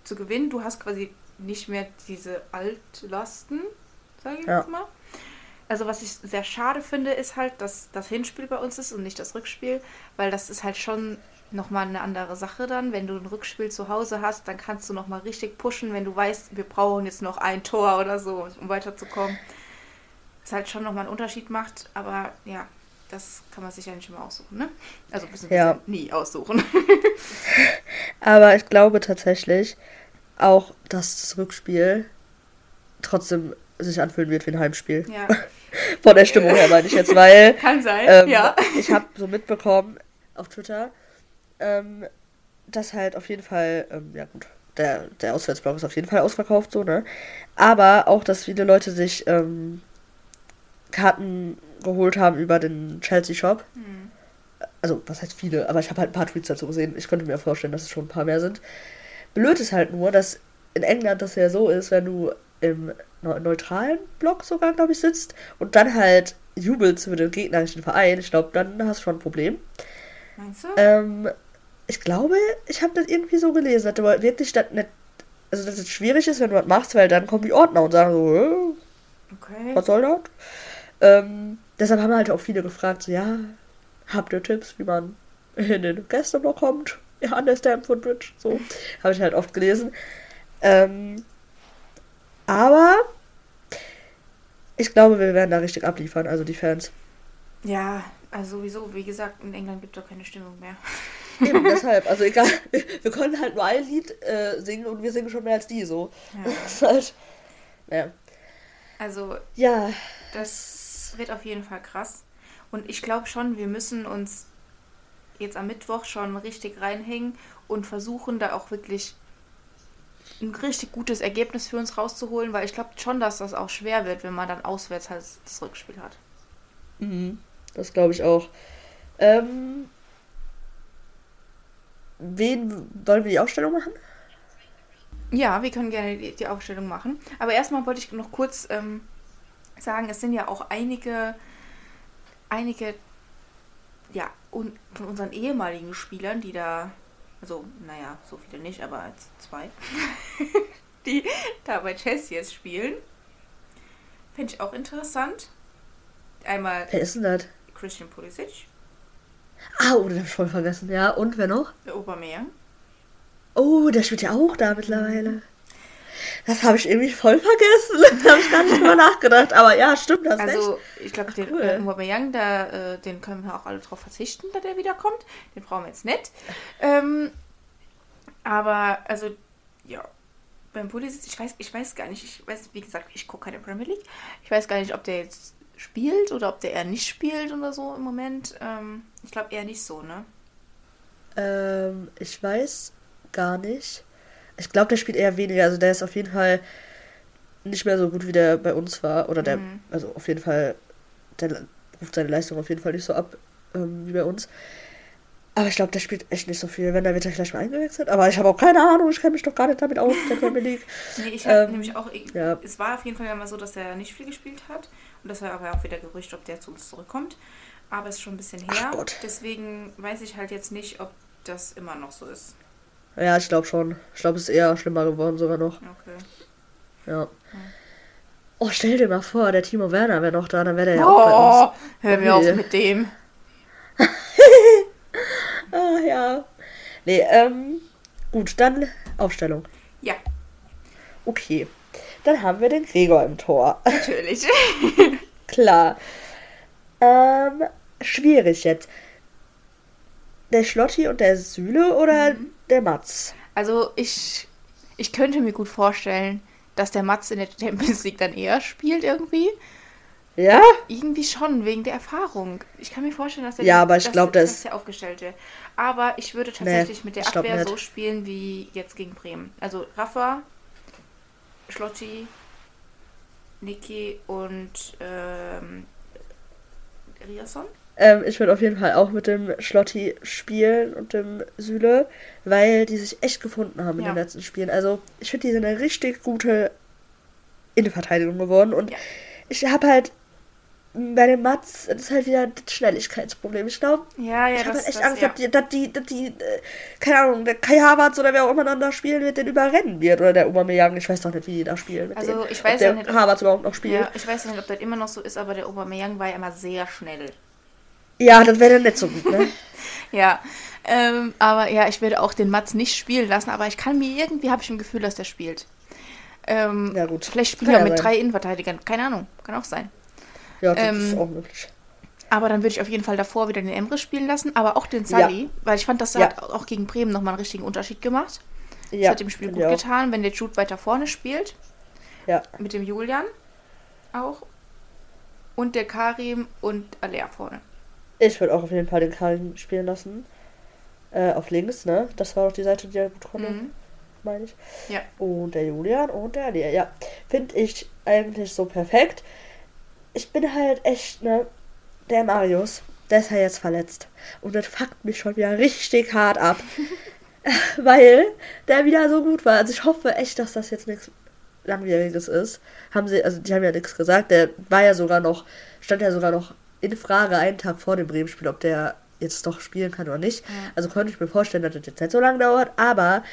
zu gewinnen. Du hast quasi nicht mehr diese Altlasten, sage ich ja. jetzt mal. Also was ich sehr schade finde, ist halt, dass das Hinspiel bei uns ist und nicht das Rückspiel, weil das ist halt schon nochmal eine andere Sache dann. Wenn du ein Rückspiel zu Hause hast, dann kannst du nochmal richtig pushen, wenn du weißt, wir brauchen jetzt noch ein Tor oder so, um weiterzukommen. Was halt schon nochmal einen Unterschied macht, aber ja, das kann man sich ja nicht immer aussuchen, ne? Also ja. nie aussuchen. aber ich glaube tatsächlich auch, dass das Rückspiel trotzdem sich anfühlen wird wie ein Heimspiel. Ja. Von der Stimmung her meine ich jetzt, weil. Kann sein, ähm, ja. Ich habe so mitbekommen auf Twitter, ähm, dass halt auf jeden Fall, ähm, ja gut, der, der Auswärtsblock ist auf jeden Fall ausverkauft, so, ne? Aber auch, dass viele Leute sich ähm, Karten geholt haben über den Chelsea Shop. Mhm. Also, was heißt viele? Aber ich habe halt ein paar Tweets dazu gesehen. Ich könnte mir vorstellen, dass es schon ein paar mehr sind. Blöd ist halt nur, dass in England das ja so ist, wenn du im neutralen Block sogar, glaube ich, sitzt und dann halt jubelst für den gegnerischen Verein, ich glaube, dann hast du schon ein Problem. Meinst du? Ähm, ich glaube, ich habe das irgendwie so gelesen, dass aber wirklich das nicht, also dass es schwierig ist, wenn du was machst, weil dann kommen die Ordner und sagen so, okay. was soll das? Ähm, deshalb haben halt auch viele gefragt, so, ja, habt ihr Tipps, wie man in den Gästeblock kommt? Ja, an der Stamford Bridge, so. habe ich halt oft gelesen. Ähm, aber ich glaube, wir werden da richtig abliefern, also die Fans. Ja, also sowieso, wie gesagt, in England gibt es doch keine Stimmung mehr. Eben, deshalb. Also egal, wir können halt nur ein Lied äh, singen und wir singen schon mehr als die so. Ja. Das ist halt, ja. Also, ja. Das wird auf jeden Fall krass. Und ich glaube schon, wir müssen uns jetzt am Mittwoch schon richtig reinhängen und versuchen, da auch wirklich ein richtig gutes Ergebnis für uns rauszuholen, weil ich glaube schon, dass das auch schwer wird, wenn man dann auswärts halt das Rückspiel hat. Mhm. Das glaube ich auch. Ähm, wen wollen wir die Aufstellung machen? Ja, wir können gerne die, die Aufstellung machen. Aber erstmal wollte ich noch kurz ähm, sagen, es sind ja auch einige, einige, ja, un, von unseren ehemaligen Spielern, die da, also, naja, so viele nicht, aber zwei, die da bei Chelsea jetzt spielen. Finde ich auch interessant. Einmal. Wer ist denn das? Christian Pulisic. Ah, oh, den hab ich voll vergessen. Ja, und wer noch? Der Aubameyang. Oh, der spielt ja auch da mittlerweile. Das habe ich irgendwie voll vergessen. da habe ich gar nicht drüber nachgedacht. Aber ja, stimmt das Also, echt. ich glaube, den cool. äh, Aubameyang, da, äh, den können wir auch alle drauf verzichten, dass der wiederkommt. Den brauchen wir jetzt nicht. Ähm, aber, also, ja, beim Pulisic, ich weiß, ich weiß gar nicht, ich weiß, wie gesagt, ich gucke keine Premier League. Ich weiß gar nicht, ob der jetzt spielt oder ob der eher nicht spielt oder so im Moment. Ähm, ich glaube eher nicht so, ne? Ähm, ich weiß gar nicht. Ich glaube, der spielt eher weniger. Also der ist auf jeden Fall nicht mehr so gut, wie der bei uns war. Oder der, mhm. also auf jeden Fall, der ruft seine Leistung auf jeden Fall nicht so ab. ähm, wie bei uns. Aber ich glaube, der spielt echt nicht so viel. Wenn, dann wird er gleich mal eingewechselt. Aber ich habe auch keine Ahnung, ich kenne mich doch gar nicht damit aus, der Premier League. Nee, ich habe Ähm, nämlich auch. ja. Es war auf jeden Fall mal so, dass er nicht viel gespielt hat. Und das war aber auch wieder Gerücht, ob der zu uns zurückkommt. Aber es ist schon ein bisschen her. Deswegen weiß ich halt jetzt nicht, ob das immer noch so ist. Ja, ich glaube schon. Ich glaube, es ist eher schlimmer geworden sogar noch. Okay. Ja. Oh, stell dir mal vor, der Timo Werner wäre noch da, dann wäre der ja auch bei Oh, uns. hör mir auf mit dem. Ah, ja. Nee, ähm, gut, dann Aufstellung. Ja, Okay. Dann haben wir den Gregor im Tor. natürlich. Klar. Ähm, schwierig jetzt. Der Schlotti und der Süle oder Mhm. der Matz? Also ich, ich könnte mir gut vorstellen, dass der Mats in der Champions League dann eher spielt irgendwie. Ja? Irgendwie schon, wegen der Erfahrung. Ich kann mir vorstellen, dass er Ja, aber ich dass- glaub, das- dass der Aufgestellte. Aber ich würde tatsächlich mit der Abwehr nicht. so spielen wie jetzt gegen Bremen. Also Rafa, Schlotti, Niki und ähm, Riasson. Ähm, ich würde auf jeden Fall auch mit dem Schlotti spielen und dem Süle, weil die sich echt gefunden haben in Ja. den letzten Spielen. Also, ich finde, die sind eine richtig gute Innenverteidigung geworden. Und Ja. ich habe halt bei dem Mats, das ist halt wieder das Schnelligkeitsproblem. Ich glaube, Ja, ja, ich habe halt echt das, Angst, ja. dass die, dass die, dass die äh, keine Ahnung, der Kai Havertz oder wer auch immer dann da spielen wird, den überrennen wird. Oder der Aubameyang, ich weiß doch nicht, wie die da spielen. Also, dem. ich weiß ob der ja nicht, ob- Havertz überhaupt noch spielt. Ja, ich weiß nicht, ob das immer noch so ist, aber der Aubameyang war ja immer sehr schnell. Ja, das wäre dann nicht so gut, ne? Ja, ähm, aber ja, ich werde auch den Mats nicht spielen lassen, aber ich kann mir irgendwie, habe ich ein Gefühl, dass der spielt. Ähm, Ja, gut. Vielleicht wir ja mit sein. drei Innenverteidigern, keine Ahnung, kann auch sein. Ja, das Ähm, ist auch möglich. Aber dann würde ich auf jeden Fall davor wieder den Emre spielen lassen, aber auch den Sally, weil ich fand, das Ja. hat auch gegen Bremen nochmal einen richtigen Unterschied gemacht. Das Ja, hat dem Spiel gut getan, wenn der Jude weiter vorne spielt, Ja, mit dem Julian auch. Und der Karim und Alea vorne. Ich würde auch auf jeden Fall den Karim spielen lassen. Äh, auf links, ne? Das war doch die Seite, die er gut konnte, Mhm. meine ich. Ja. Und der Julian und der Lea. Ja, finde ich eigentlich so perfekt. Ich bin halt echt, ne? Der Marius, der ist ja jetzt verletzt. Und das fuckt mich schon wieder richtig hart ab. Weil der wieder so gut war. Also ich hoffe echt, dass das jetzt nichts Langwieriges ist. Haben sie, also die haben ja nichts gesagt. Der war ja sogar noch, stand ja sogar noch in Frage einen Tag vor dem Bremen-Spiel, ob der jetzt doch spielen kann oder nicht. Ja. Also konnte ich mir vorstellen, dass das jetzt nicht so lange dauert, aber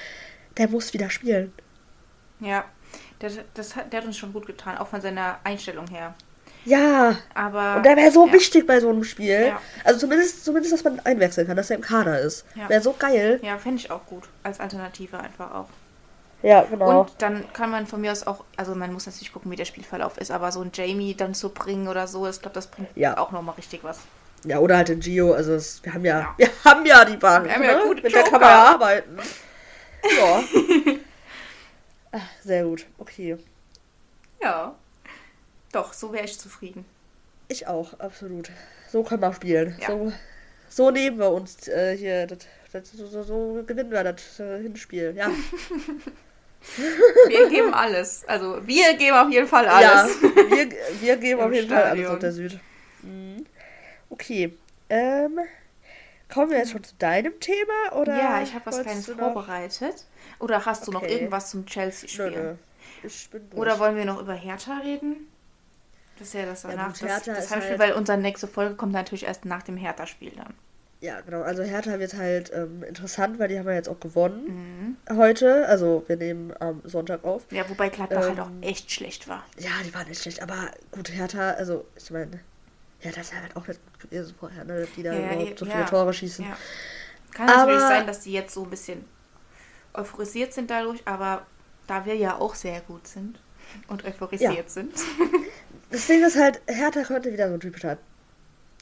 der muss wieder spielen. Ja, der, das hat, der hat uns schon gut getan, auch von seiner Einstellung her. Ja, Aber. und der wäre so ja. wichtig bei so einem Spiel. Ja. Also zumindest, zumindest, dass man einwechseln kann, dass er im Kader ist. Ja. Wäre so geil. Ja, fände ich auch gut. Als Alternative einfach auch. Ja, genau. Und dann kann man von mir aus auch, also man muss natürlich gucken, wie der Spielverlauf ist, aber so ein Jamie dann zu bringen oder so, ich glaube, das bringt Ja. auch nochmal richtig was. Ja, oder halt den Gio. Also es, wir haben ja, Ja. wir haben ja die Bank. Wir haben ja ne? gute Mit der kann Joker. man ja arbeiten. Ja. Ach, Sehr gut. Okay. Ja. Doch, so wäre ich zufrieden. Ich auch, absolut. So können wir spielen. Ja. So, so nehmen wir uns äh, hier. Das, das, so, so, so gewinnen wir das äh, Hinspiel. Ja. Wir geben alles. Also wir geben auf jeden Fall alles. Ja, wir, wir geben auf jeden Fall alles Stadion. auf der Süd. Mhm. Okay. Ähm, kommen wir jetzt schon zu deinem Thema? Oder Ja, ich habe was Kleines noch- vorbereitet. Oder hast du noch Okay. irgendwas zum Chelsea-Spiel? Oder wollen wir noch über Hertha reden? Das ist ja das Ja, danach. gut, das das Heimspiel, halt- weil unsere nächste Folge kommt natürlich erst nach dem Hertha-Spiel dann. Ja, genau. Also Hertha wird halt ähm, interessant, weil die haben ja jetzt auch gewonnen Mhm. heute. Also wir nehmen am Sonntag auf. Ja, wobei Gladbach halt Ähm, auch echt schlecht war. Ja, die waren nicht schlecht. Aber gut, Hertha, also ich meine, Hertha ist ja halt auch nicht gut gewesen vorher, ne? dass Die da Ja, ja, überhaupt so ja. viele Tore schießen. Ja. Kann natürlich Aber- sein, dass die jetzt so ein bisschen euphorisiert sind dadurch, aber da wir ja auch sehr gut sind und euphorisiert Ja. sind. Das Ding ist halt, Hertha könnte wieder so ein typischer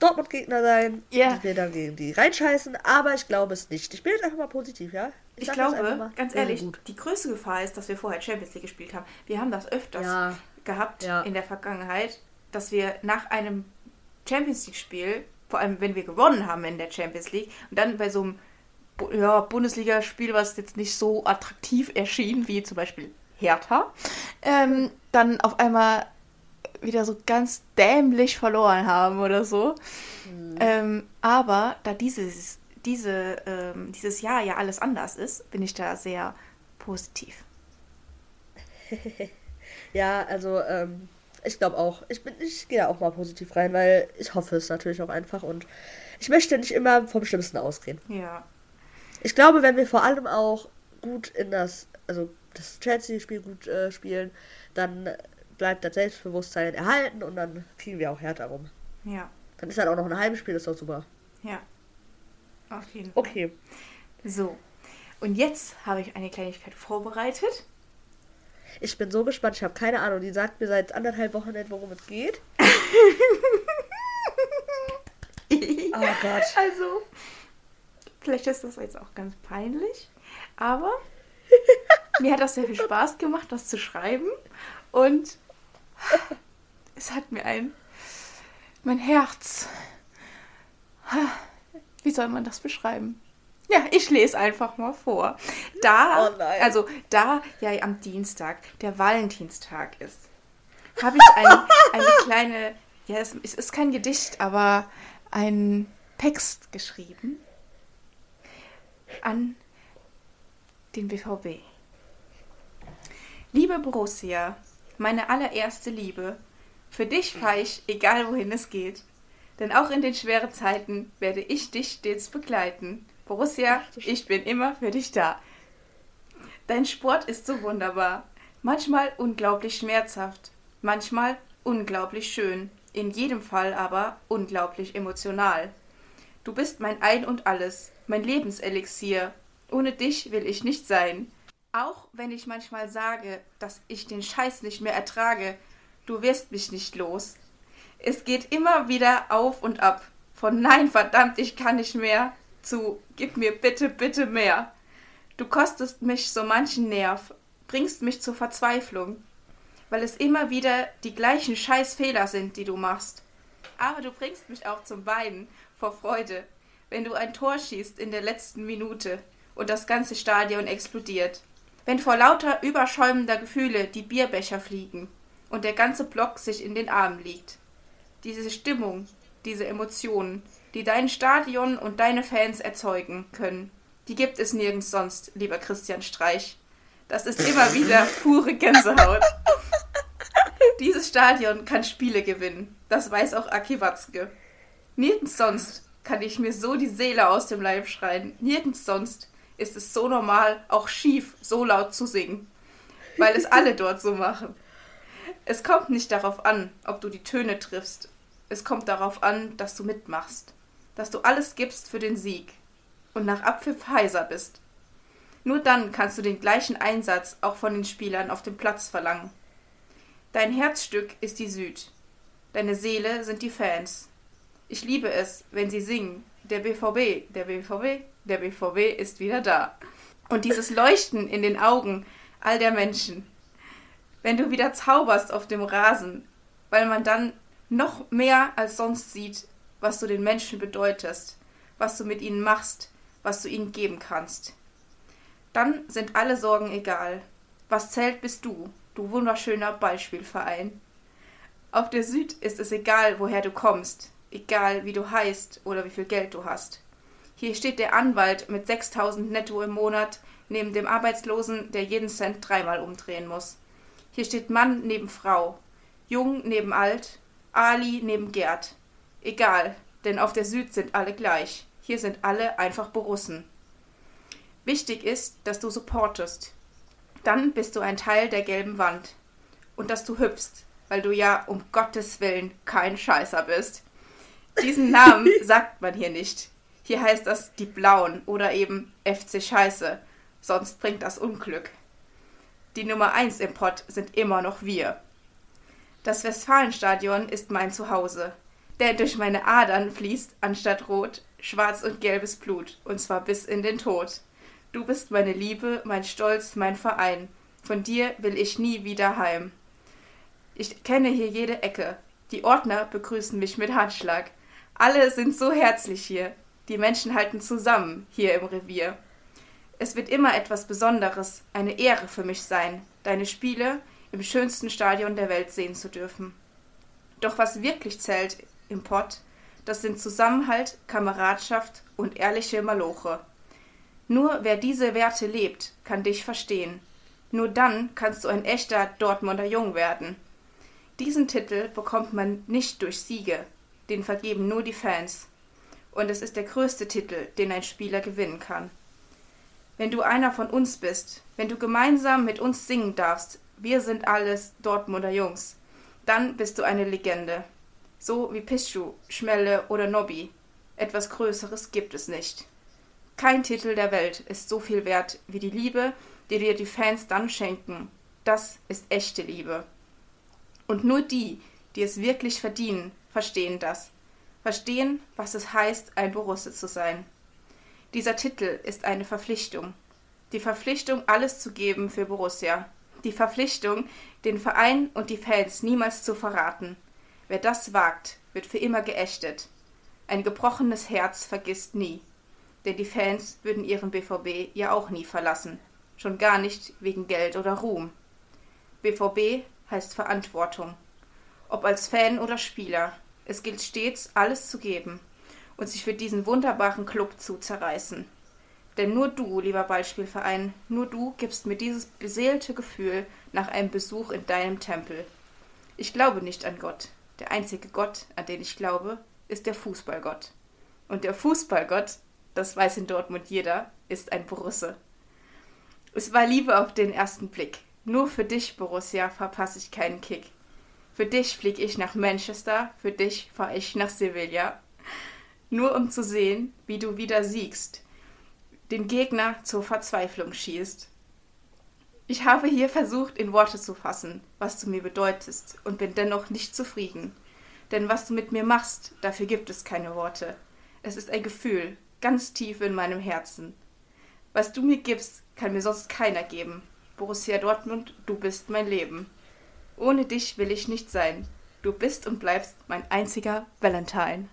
Dortmund-Gegner sein, Ja. die wir dann gegen die reinscheißen, aber ich glaube es nicht. Ich bin jetzt einfach mal positiv, ja? Ich, einfach glaube, ganz ehrlich, Gut. die größte Gefahr ist, dass wir vorher Champions League gespielt haben. Wir haben das öfters Ja, gehabt Ja. in der Vergangenheit, dass wir nach einem Champions League-Spiel, vor allem wenn wir gewonnen haben in der Champions League, und dann bei so einem ja, Bundesligaspiel, was jetzt nicht so attraktiv erschien, wie zum Beispiel Hertha, ähm, dann auf einmal wieder so ganz dämlich verloren haben oder so. Mhm. Ähm, aber da dieses, diese, ähm, dieses Jahr ja alles anders ist, bin ich da sehr positiv. ja, also ähm, ich glaube auch. Ich bin, ich gehe auch mal positiv rein, weil ich hoffe es natürlich auch einfach und ich möchte nicht immer vom Schlimmsten ausgehen. Ja. Ich glaube, wenn wir vor allem auch gut in das, also das Chelsea-Spiel gut äh, spielen, dann bleibt das Selbstbewusstsein erhalten und dann kriegen wir auch härter rum. Ja. Dann ist halt auch noch ein Heimspiel, das ist doch super. Ja. Auf jeden Fall. Okay. So. Und jetzt habe ich eine Kleinigkeit vorbereitet. Ich bin so gespannt, ich habe keine Ahnung. Die sagt mir seit anderthalb Wochen nicht, worum es geht. oh Gott. Also, vielleicht ist das jetzt auch ganz peinlich, aber mir hat das sehr viel Spaß gemacht, das zu schreiben. Und es hat mir ein. Mein Herz. Wie soll man das beschreiben? Ja, ich lese einfach mal vor. Da, oh also da ja am Dienstag der Valentinstag ist, habe ich ein, eine kleine, ja, es, es ist kein Gedicht, aber einen Text geschrieben an den BVB. Liebe Borussia, meine allererste Liebe, für dich fahre ich, egal wohin es geht. Denn auch in den schweren Zeiten werde ich dich stets begleiten. Borussia, ich bin immer für dich da. Dein Sport ist so wunderbar, manchmal unglaublich schmerzhaft, manchmal unglaublich schön, in jedem Fall aber unglaublich emotional. Du bist mein Ein und alles, mein Lebenselixier. Ohne dich will ich nicht sein. Auch wenn ich manchmal sage, dass ich den Scheiß nicht mehr ertrage, du wirst mich nicht los. Es geht immer wieder auf und ab. Von nein, verdammt, ich kann nicht mehr zu gib mir bitte, bitte mehr. Du kostest mich so manchen Nerv, bringst mich zur Verzweiflung, weil es immer wieder die gleichen Scheißfehler sind, die du machst. Aber du bringst mich auch zum Weinen vor Freude, wenn du ein Tor schießt in der letzten Minute und das ganze Stadion explodiert wenn vor lauter überschäumender Gefühle die Bierbecher fliegen und der ganze Block sich in den Armen liegt. Diese Stimmung, diese Emotionen, die dein Stadion und deine Fans erzeugen können, die gibt es nirgends sonst, lieber Christian Streich. Das ist immer wieder pure Gänsehaut. Dieses Stadion kann Spiele gewinnen. Das weiß auch Aki Watzke. Nirgends sonst kann ich mir so die Seele aus dem Leib schreien. Nirgends sonst ist es so normal, auch schief so laut zu singen, weil es alle dort so machen. Es kommt nicht darauf an, ob du die Töne triffst. Es kommt darauf an, dass du mitmachst, dass du alles gibst für den Sieg und nach Abpfiff heiser bist. Nur dann kannst du den gleichen Einsatz auch von den Spielern auf dem Platz verlangen. Dein Herzstück ist die Süd. Deine Seele sind die Fans. Ich liebe es, wenn sie singen. Der BVB, der BVB, der BVB ist wieder da. Und dieses Leuchten in den Augen all der Menschen. Wenn du wieder zauberst auf dem Rasen, weil man dann noch mehr als sonst sieht, was du den Menschen bedeutest, was du mit ihnen machst, was du ihnen geben kannst. Dann sind alle Sorgen egal. Was zählt bist du, du wunderschöner Ballspielverein. Auf der Süd ist es egal, woher du kommst, egal wie du heißt oder wie viel Geld du hast. Hier steht der Anwalt mit 6000 netto im Monat neben dem Arbeitslosen, der jeden Cent dreimal umdrehen muss. Hier steht Mann neben Frau, Jung neben Alt, Ali neben Gerd. Egal, denn auf der Süd sind alle gleich. Hier sind alle einfach Borussen. Wichtig ist, dass du supportest. Dann bist du ein Teil der gelben Wand. Und dass du hüpfst, weil du ja um Gottes Willen kein Scheißer bist. Diesen Namen sagt man hier nicht. Hier heißt das die Blauen oder eben FC Scheiße, sonst bringt das Unglück. Die Nummer 1 im Pott sind immer noch wir. Das Westfalenstadion ist mein Zuhause, denn durch meine Adern fließt anstatt rot schwarz und gelbes Blut, und zwar bis in den Tod. Du bist meine Liebe, mein Stolz, mein Verein. Von dir will ich nie wieder heim. Ich kenne hier jede Ecke. Die Ordner begrüßen mich mit Handschlag. Alle sind so herzlich hier. Die Menschen halten zusammen hier im Revier. Es wird immer etwas Besonderes, eine Ehre für mich sein, deine Spiele im schönsten Stadion der Welt sehen zu dürfen. Doch was wirklich zählt im Pott, das sind Zusammenhalt, Kameradschaft und ehrliche Maloche. Nur wer diese Werte lebt, kann dich verstehen. Nur dann kannst du ein echter Dortmunder Jung werden. Diesen Titel bekommt man nicht durch Siege, den vergeben nur die Fans. Und es ist der größte Titel, den ein Spieler gewinnen kann. Wenn du einer von uns bist, wenn du gemeinsam mit uns singen darfst, wir sind alles Dortmunder Jungs, dann bist du eine Legende. So wie Pischu, Schmelle oder Nobby. Etwas Größeres gibt es nicht. Kein Titel der Welt ist so viel wert wie die Liebe, die dir die Fans dann schenken. Das ist echte Liebe. Und nur die, die es wirklich verdienen, verstehen das. Verstehen, was es heißt, ein Borusse zu sein. Dieser Titel ist eine Verpflichtung. Die Verpflichtung, alles zu geben für Borussia. Die Verpflichtung, den Verein und die Fans niemals zu verraten. Wer das wagt, wird für immer geächtet. Ein gebrochenes Herz vergisst nie. Denn die Fans würden ihren BVB ja auch nie verlassen. Schon gar nicht wegen Geld oder Ruhm. BVB heißt Verantwortung. Ob als Fan oder Spieler, es gilt stets, alles zu geben und sich für diesen wunderbaren Club zu zerreißen. Denn nur du, lieber Beispielverein, nur du gibst mir dieses beseelte Gefühl nach einem Besuch in deinem Tempel. Ich glaube nicht an Gott. Der einzige Gott, an den ich glaube, ist der Fußballgott. Und der Fußballgott, das weiß in Dortmund jeder, ist ein Borusse. Es war Liebe auf den ersten Blick. Nur für dich, Borussia, verpasse ich keinen Kick. Für dich flieg ich nach Manchester, für dich fahr ich nach Sevilla. Nur um zu sehen, wie du wieder siegst, den Gegner zur Verzweiflung schießt. Ich habe hier versucht, in Worte zu fassen, was du mir bedeutest, und bin dennoch nicht zufrieden. Denn was du mit mir machst, dafür gibt es keine Worte. Es ist ein Gefühl, ganz tief in meinem Herzen. Was du mir gibst, kann mir sonst keiner geben. Borussia Dortmund, du bist mein Leben. Ohne dich will ich nicht sein. Du bist und bleibst mein einziger Valentine.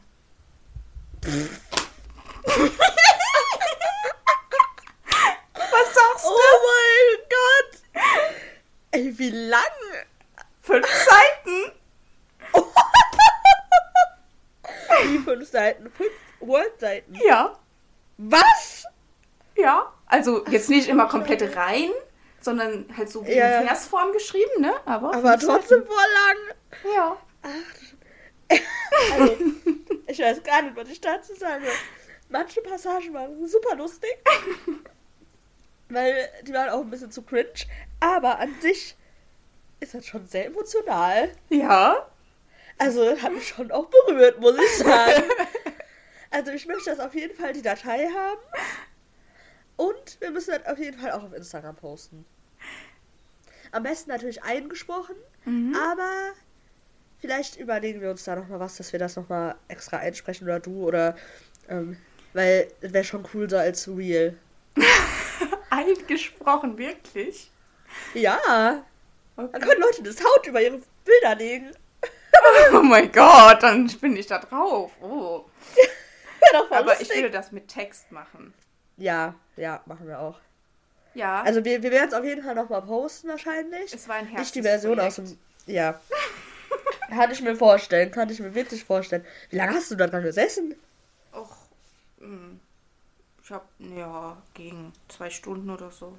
Was sagst du? Oh mein Gott! Ey, wie lang? Fünf Seiten! Wie fünf Seiten? Fünf Word-Seiten? Ja. Was? Ja. Also jetzt nicht immer komplett rein, sondern halt so wie Ja. in Versform geschrieben, ne? Aber, Aber trotzdem voll lang. Ja. Also, ich weiß gar nicht, was ich dazu sage. Manche Passagen waren super lustig. Weil die waren auch ein bisschen zu cringe. Aber an sich ist das schon sehr emotional. Ja. Also hat mich schon auch berührt, muss ich sagen. Also ich möchte das auf jeden Fall die Datei haben. Und wir müssen das auf jeden Fall auch auf Instagram posten. Am besten natürlich eingesprochen, Mhm. aber vielleicht überlegen wir uns da nochmal was, dass wir das nochmal extra einsprechen oder du oder ähm, weil es wäre schon cool so als Real. Eingesprochen, wirklich? Ja, Okay. dann können Leute das Haut über ihre Bilder legen. Oh mein Gott, dann bin ich da drauf. Oh. Aber ich würde das mit Text machen. Ja, ja, machen wir auch. Ja. Also wir, wir werden es auf jeden Fall nochmal posten wahrscheinlich. es war ein Nicht die Version aus dem. Ja. kann ich mir vorstellen, kann ich mir wirklich vorstellen. Wie lange hast du da dran gesessen? Och, hm. ich hab, ja, gegen zwei Stunden oder so.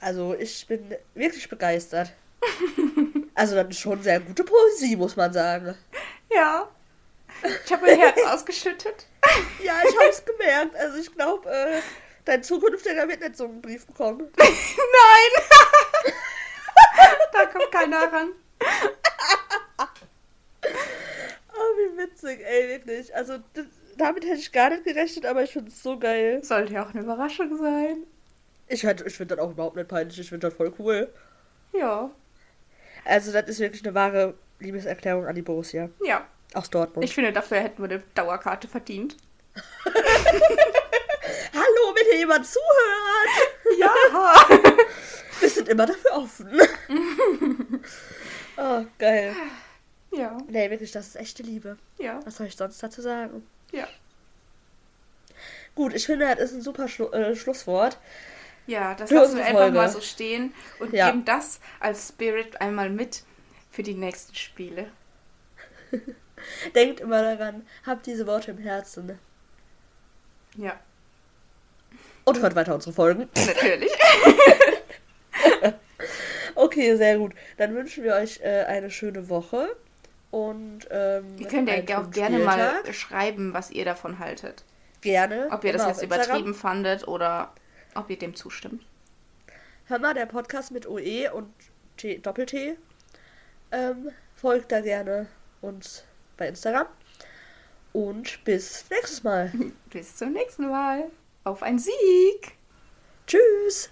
Also ich bin wirklich begeistert. Also das ist schon sehr gute Poesie, muss man sagen. Ja. Ich habe mein Herz ausgeschüttet. Ja, ich habe es gemerkt. Also ich glaube, äh, dein zukünftiger wird nicht so einen Brief bekommen. Nein! da kommt keiner ran. Oh, wie witzig, ey, wirklich. Also das, damit hätte ich gar nicht gerechnet, aber ich finde es so geil. Sollte ja auch eine Überraschung sein. Ich, hätte- ich finde das auch überhaupt nicht peinlich. Ich finde das voll cool. Ja. Also das ist wirklich eine wahre Liebeserklärung an die Borussia. Ja. Aus Dortmund. Ich finde, dafür hätten wir eine Dauerkarte verdient. Hallo, wenn hier jemand zuhört. Ja. Wir sind immer dafür offen. oh, geil. ja. Nee, wirklich, das ist echte Liebe. Ja. Was soll ich sonst dazu sagen? Ja. Gut, ich finde, das ist ein super Schlu äh, Schlusswort. Ja, das lassen wir einfach mal so stehen und Ja. geben das als Spirit einmal mit für die nächsten Spiele. Denkt immer daran, habt diese Worte im Herzen. Ja. Und hört weiter unsere Folgen. Natürlich. Okay, sehr gut. Dann wünschen wir euch äh, eine schöne Woche. Und ähm, Ihr könnt ja auch gerne mal schreiben, was ihr davon haltet. Gerne. Ob ihr das jetzt übertrieben fandet oder ob ihr dem zustimmt. Hör mal, der Podcast mit OE und T, Doppel-T. Ähm, folgt da gerne uns bei Instagram. Und bis nächstes Mal. Bis zum nächsten Mal. Auf einen Sieg. Tschüss.